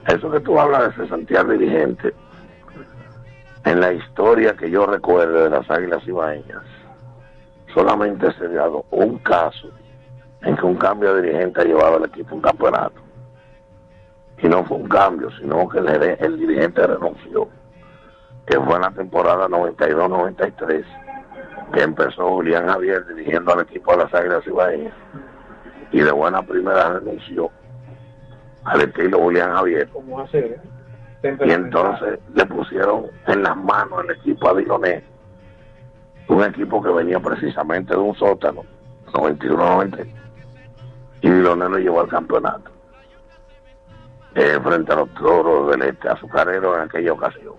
Eso que tú hablas de cesantear dirigente, en la historia que yo recuerdo de las Águilas Ibaeñas, solamente se ha dado un caso en que un cambio de dirigente ha llevado al equipo un campeonato. Y no fue un cambio, sino que el dirigente renunció, que fue en la temporada 92-93 que empezó Julián Javier dirigiendo al equipo de las Águilas Ibaeñas y de buena primera renunció al estilo Julián Javier ¿Cómo hacer? y entonces le pusieron en las manos el equipo a Diloné un equipo que venía precisamente de un sótano 91-90 y Diloné lo llevó al campeonato eh, frente a los toros del este azucarero en aquella ocasión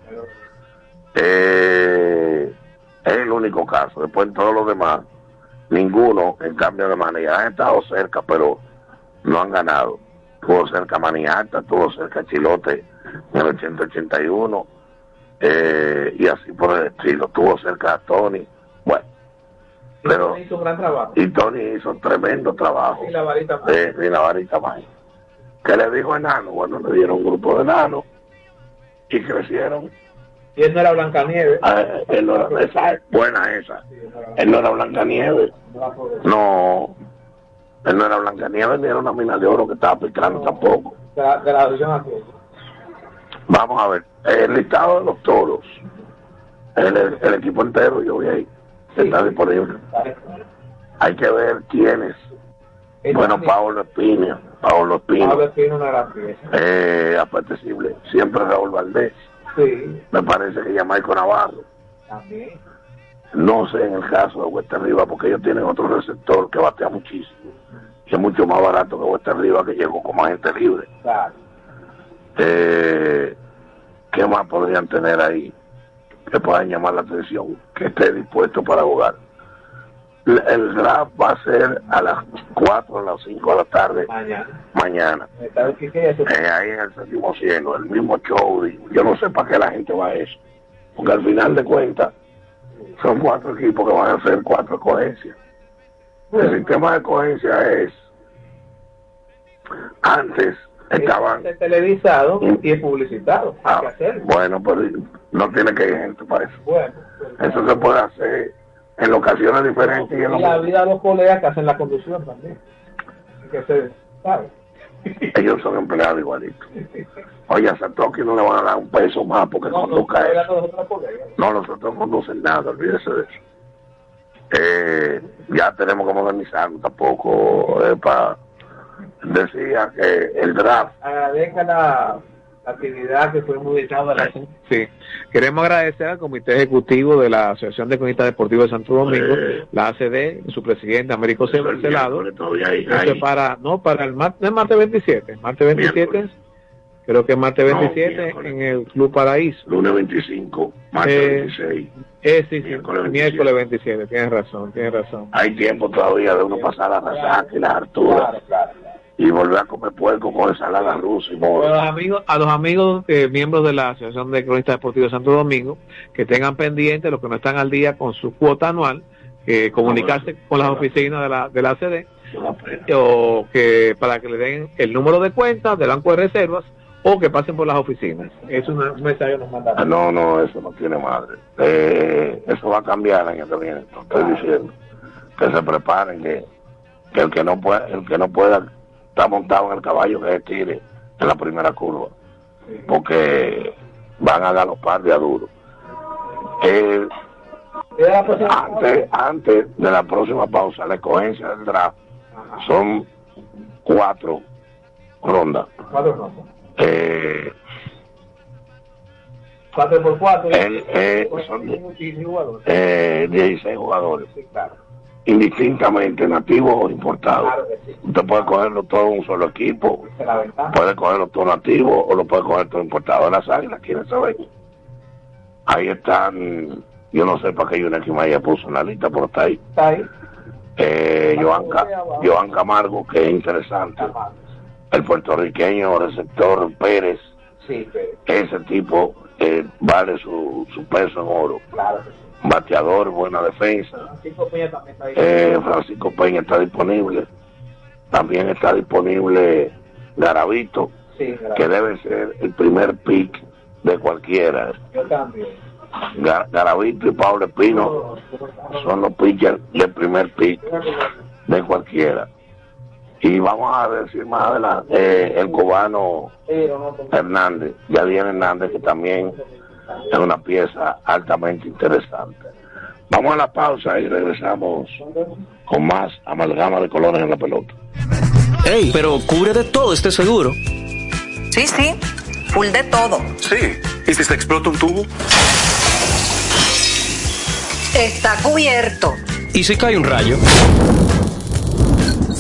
eh, es el único caso. Después en todos los demás, ninguno en cambio de manera. Han estado cerca, pero no han ganado. Tuvo cerca Maniata, tuvo cerca Chilote en el 80-81, eh, y así por el estilo. Tuvo cerca a Tony. Bueno, pero. hizo un gran trabajo. Y Tony hizo un tremendo trabajo. Y la varita más. Eh, y la varita más. ¿Qué le dijo enano? Bueno, le dieron un grupo de enanos y crecieron. Y él no era Blancanieves. Ah, él no era, esa es buena esa. Él no era Blancanieves. No. Él no era Blancanieves ni era una mina de oro que estaba picando tampoco. De la, de la audición aquí. Vamos a ver. El listado de los toros. El, el- el equipo entero, yo vi ahí. Está disponible. Hay que ver quiénes. Bueno, Pablo Espina. Pablo Espino. Pablo Espino una gran pieza. Eh, apetecible. Siempre Raúl Valdés. Sí, Me parece que ya Marco Navarro. también. No sé en el caso de Huesta Arriba, porque ellos tienen otro receptor que batea muchísimo. Y es mucho más barato que Huesta Arriba, que llegó como agente libre. Claro. Eh, ¿Qué más podrían tener ahí que puedan llamar la atención? Que esté dispuesto para jugar. El- draft va a ser a las 4 a las 5 de la tarde Mañana. mañana. Eh, ahí en el séptimo cielo, el mismo show. Yo no sé para qué la gente va a eso. Porque al final de cuentas, son cuatro equipos que van a hacer cuatro escogencias. El sistema de escogencia es, antes estaban, Es televisado y es publicitado. Hacerlo. bueno, pero no tiene que ir gente para eso. Bueno, Eso se puede hacer en locaciones diferentes y en y la vida de los colegas que hacen la conducción también. Que ser, ellos son empleados igualitos. Oye, a Satoki no le van a dar un peso más porque No, no, conduzca estoy eso. No, nosotros no conducen nada, olvídese de eso. Eh, ya tenemos que modernizarnos tampoco. eh, pa- decía que el draft, Agradezca la, la actividad que fue muy a la Sí, queremos agradecer al Comité Ejecutivo de la Asociación de Cronistas Deportivos de Santo Domingo, la ACD, su presidente Américo Celado. Para, no, para el martes, no es martes 27, martes 27, creo que es martes No, 27 en el Club Paraíso. lunes 25, martes Eh, 26. Eh, sí, sí, miércoles 27, tienes razón, tienes razón. Hay tiempo todavía de uno pasar la resaca y las harturas y volver a comer puerco con ensalada rusa y A los amigos, a los amigos eh, miembros de la Asociación de Cronistas Deportivos de Santo Domingo, que tengan pendiente los que no están al día con su cuota anual, eh, comunicarse con las oficinas de la, de la ACD, o que para que le den el número de cuenta del banco de reservas o que pasen por las oficinas. Es una- un mensaje que nos Ah, mandaron. No, no, eso no tiene madre. Eh, eso va a cambiar el año que viene. estoy diciendo. Que se preparen, que, que el que no pueda, el que no pueda estar montado en el caballo que se tire en la primera curva. Porque van a galopar de a duro. Eh, antes, antes de la próxima pausa, la escogencia del draft son cuatro rondas. Cuatro por cuatro. el- eh, son eh, 16 jugadores. Indistintamente nativos o importados. Usted puede cogerlo todo en un solo equipo, puede cogerlo todo nativo o lo puede coger todo importado. Las águilas, ¿quiénes saben? Ahí están, yo no sé para qué Yuneki Maya puso en la lista, pero está ahí. Está ahí. Eh, Joan, Joan Camargo, que es interesante. El puertorriqueño receptor Pérez, Sí, ese tipo eh, vale su, su peso en oro. claro. Bateador, buena defensa. Francisco Peña también está. Eh, Francisco Peña está disponible. También está disponible Garavito, Sí, gracias. que debe ser el primer pick de cualquiera. Yo también. Gar- Garavito y Pablo Espino son los pitchers del primer pick de cualquiera. Y vamos a decir más adelante, eh, el cubano Hernández, Yadier Hernández, que también es una pieza altamente interesante. Vamos a la pausa y regresamos con más amalgama de colores en la pelota. Ey, pero cubre de todo este seguro. Sí, sí, full de todo. Sí. ¿Y si se explota un tubo? Está cubierto. ¿Y si cae un rayo?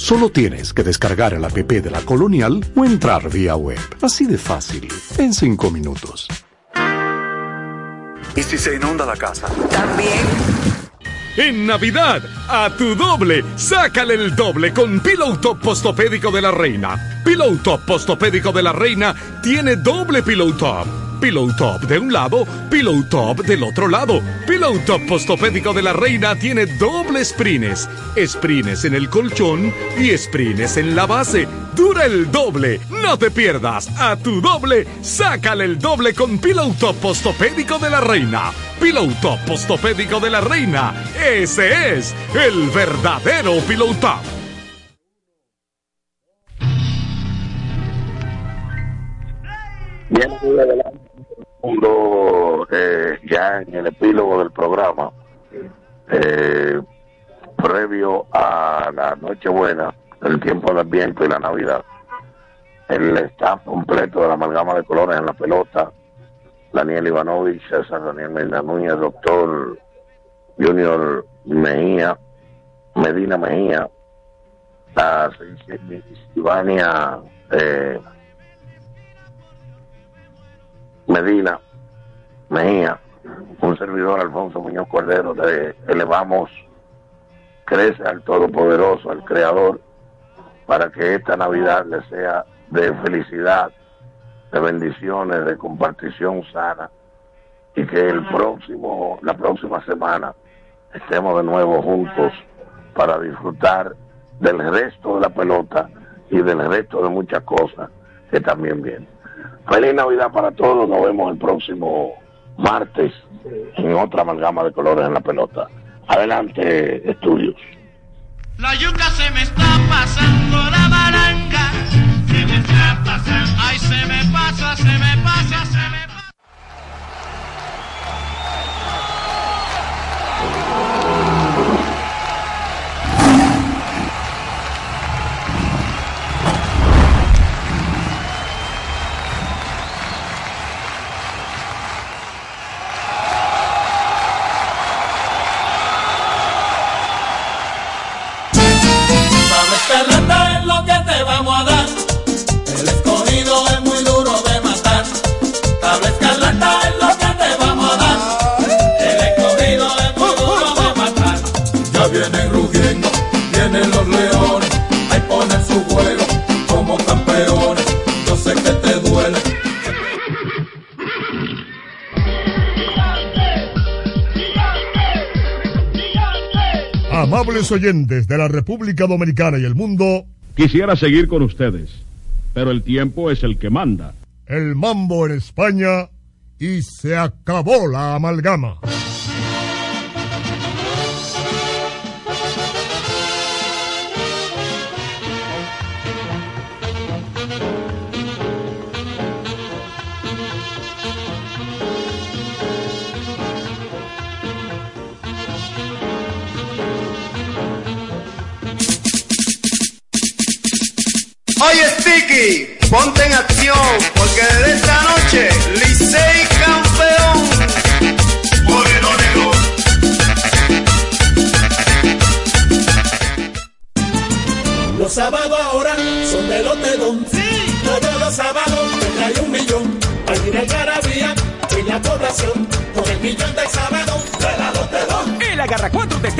Solo tienes que descargar el app de la Colonial o entrar vía web. Así de fácil, en 5 minutos. ¿Y si se inunda la casa? También. En Navidad, a tu doble, sácale el doble con Pillow Top Postopédico de la Reina. Pillow Top Postopédico de la Reina tiene doble Pillow Top. Pillow Top de un lado, Pillow Top del otro lado. Pillow Top Postopédico de la Reina tiene doble sprines. Sprines en el colchón y sprines en la base. Dura el doble. No te pierdas. A tu doble, sácale el doble con Pillow Top Postopédico de la Reina. Pillow Top Postopédico de la Reina. Ese es el verdadero Pillow Top. Bien. Eh, ya en el epílogo del programa, eh, previo a la Nochebuena, el tiempo del viento y la Navidad, el staff completo de la amalgama de colores en la pelota, Daniel Ivanovich, César Daniel Medina Núñez, doctor Junior Mejía, Medina Mejía, la Ivania eh, Medina Mejía, un servidor Alfonso Muñoz Cordero, de elevamos, crece al Todopoderoso, al Creador, para que esta Navidad le sea de felicidad, de bendiciones, de compartición sana, y que el próximo, la próxima semana estemos de nuevo juntos para disfrutar del resto de la pelota y del resto de muchas cosas que también vienen. Feliz Navidad para todos, nos vemos el próximo martes en otra amalgama de colores en la pelota. Adelante, estudios. La yuca se me está pasando la baranga. Se me está pasando. Ay, se me pasa, se me pasa, se me pasa. vienen rugiendo, vienen los leones, ahí ponen su juego como campeones, yo sé que te duele. Amables oyentes de la República Dominicana y el mundo, quisiera seguir con ustedes, pero el tiempo es el que manda. El mambo en España y se acabó la amalgama. Oye, Sticky, ponte en acción, porque desde esta noche, Licey campeón. Moreno negro. Los sábados ahora son de Lotedón. Sí. Todos los sábados te trae un millón. Para ir algarabía en la población. Con el millón de sábado de la Lotedón. El Agarra 4 te trae el millón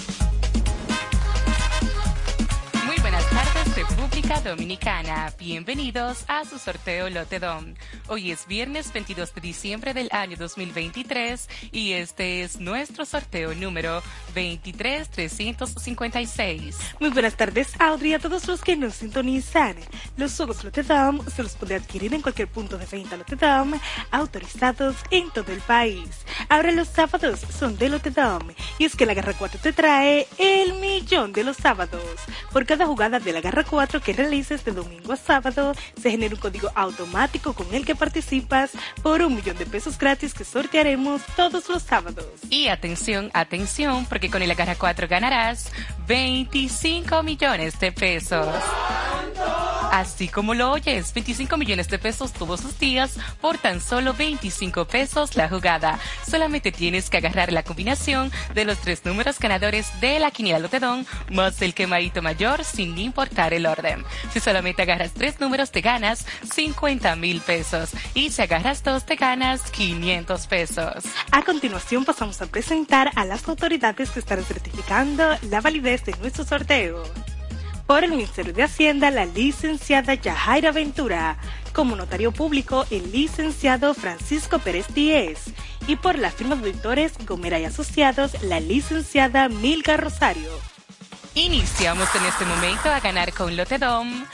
República Dominicana. Bienvenidos a su sorteo Lotedom. Hoy es viernes 22 de diciembre del año 2023 y este es nuestro sorteo número 23356. Muy buenas tardes, Audrey, a todos los que nos sintonizan. Los juegos Lotedom se los puede adquirir en cualquier punto de venta Lotedom, autorizados en todo el país. Ahora los sábados son de Lotedom y es que la Garra 4 te trae el millón de los sábados. Por cada jugada de la Garra 4 que de domingo a sábado, se genera un código automático con el que participas por un millón de pesos gratis que sortearemos todos los sábados. Y atención, atención, porque con el Agarra 4 ganarás 25 millones de pesos. Así como lo oyes, 25 millones de pesos todos los días por tan solo 25 pesos la jugada. Solamente tienes que agarrar la combinación de los tres números ganadores de la quiniela Lotedón más el quemadito mayor sin importar el orden. Si solamente agarras tres números te ganas 50 mil pesos y si agarras dos te ganas 500 pesos. A continuación pasamos a presentar a las autoridades que estarán certificando la validez de nuestro sorteo. Por el Ministerio de Hacienda, la licenciada Yajaira Ventura. Como notario público, el licenciado Francisco Pérez Díez. Y por la firma de auditores Gomera y Asociados, la licenciada Milga Rosario. Iniciamos en este momento a ganar con Lotedom.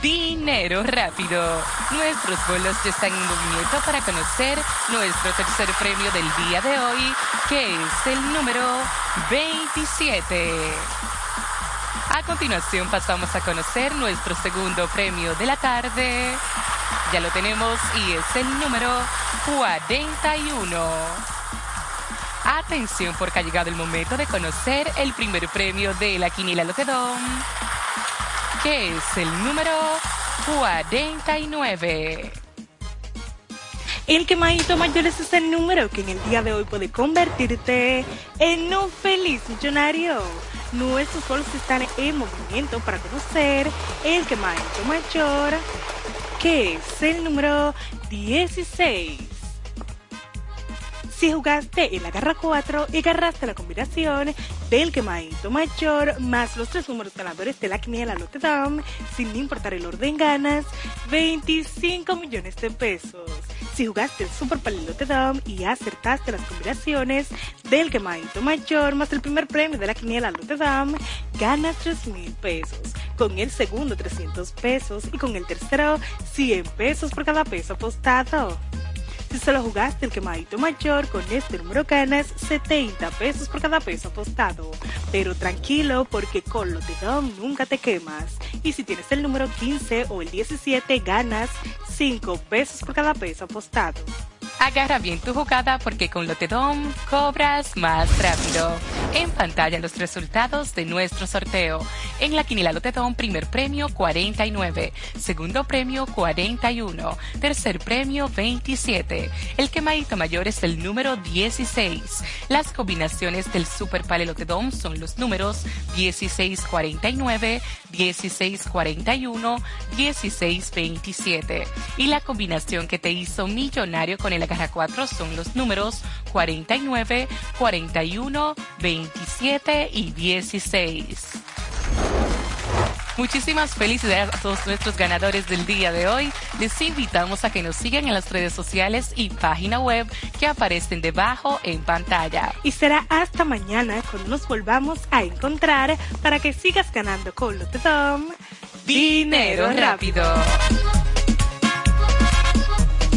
Dinero rápido. Nuestros bolos ya están en movimiento para conocer nuestro tercer premio del día de hoy, que es el número 27. A continuación pasamos a conocer nuestro segundo premio de la tarde. Ya lo tenemos y es el número 41. Atención porque ha llegado el momento de conocer el primer premio de la Quiniela Lotedom, que es el número 49. El quemadito mayor es ese número que en el día de hoy puede convertirte en un feliz millonario. Nuestros bolos están en movimiento para conocer el quemadito mayor, que es el número 16. Si jugaste en la garra 4 y agarraste la combinación del quemadito mayor más los tres números ganadores de la quiniela Lotedom, sin importar el orden ganas 25 millones de pesos. Si jugaste el Super Palillo Lotedom y acertaste las combinaciones del quemadito mayor más el primer premio de la quiniela Lotedom, ganas 3 mil pesos. Con el segundo 300 pesos y con el tercero 100 pesos por cada peso apostado. Si solo jugaste el quemadito mayor, con este número ganas 70 pesos por cada peso apostado. Pero tranquilo, porque con Lotedom nunca te quemas. Y si tienes el número 15 o el 17, ganas 5 pesos por cada peso apostado. Agarra bien tu jugada porque con Lotedom cobras más rápido. En pantalla los resultados de nuestro sorteo. En la quiniela Lotedom, primer premio 49, segundo premio 41, tercer premio 27. El quemadito mayor es el número 16. Las combinaciones del Super Pale Lotedom son los números 1649, 1641, 1627. Y la combinación que te hizo millonario con el agarra 4 son los números 49, 41, 27 y 16. Muchísimas felicidades a todos nuestros ganadores del día de hoy. Les invitamos a que nos sigan en las redes sociales y página web que aparecen debajo en pantalla. Y será hasta mañana cuando nos volvamos a encontrar para que sigas ganando con Lotedom. Dinero rápido.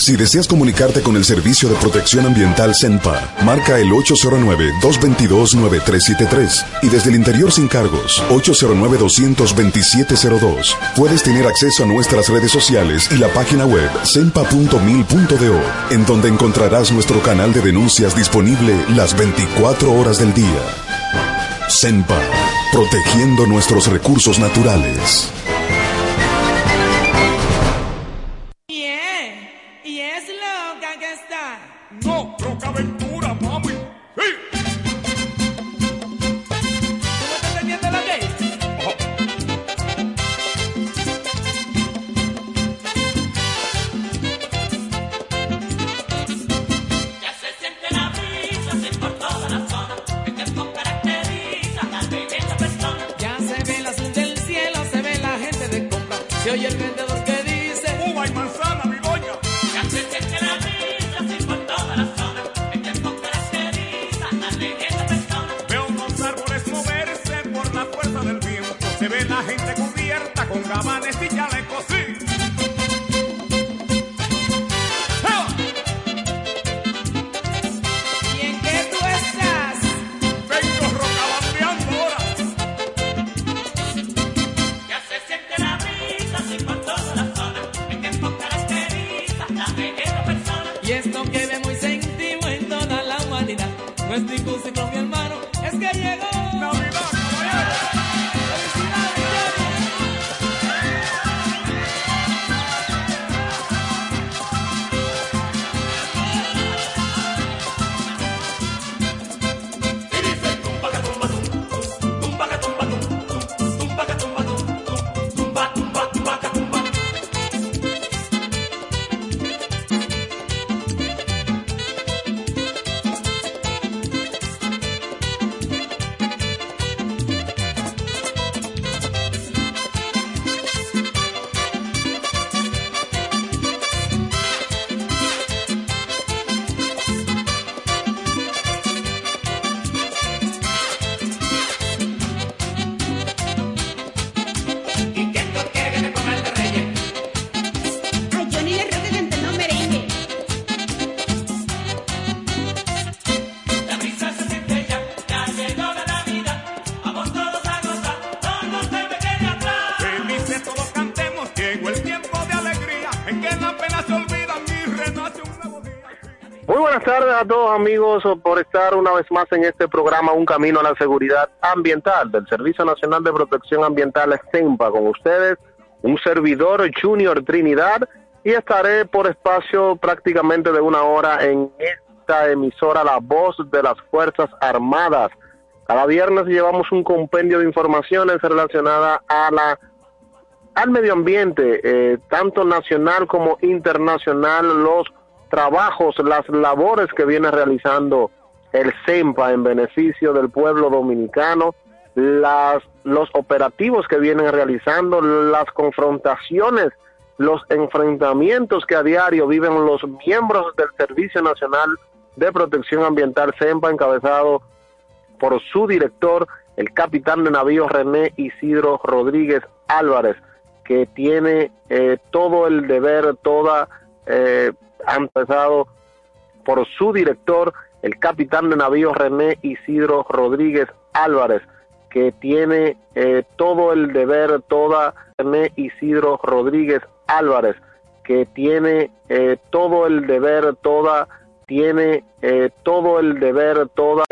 Si deseas comunicarte con el Servicio de Protección Ambiental CENPA, marca el 809-222-9373 y desde el interior sin cargos, 809-22702. Puedes tener acceso a nuestras redes sociales y la página web cenpa.mil.do, en donde encontrarás nuestro canal de denuncias disponible las 24 horas del día. CENPA, protegiendo nuestros recursos naturales. Todos amigos por estar una vez más en este programa Un Camino a la Seguridad Ambiental del Servicio Nacional de Protección Ambiental CEMPA con ustedes un servidor Junior Trinidad y estaré por espacio prácticamente de una hora en esta emisora La Voz de las Fuerzas Armadas. Cada viernes llevamos un compendio de informaciones relacionadas a la al medio ambiente, eh, tanto nacional como internacional, los trabajos, las labores que viene realizando el CEMPA en beneficio del pueblo dominicano, las, los operativos que vienen realizando, las confrontaciones, los enfrentamientos que a diario viven los miembros del Servicio Nacional de Protección Ambiental CEMPA, encabezado por su director, el capitán de navío René Isidro Rodríguez Álvarez, que tiene eh, todo el deber, toda, eh, ha empezado por su director, el capitán de navío René Isidro Rodríguez Álvarez, que tiene eh, todo el deber, toda, René Isidro Rodríguez Álvarez, que tiene eh, todo el deber, toda, tiene eh, todo el deber, toda,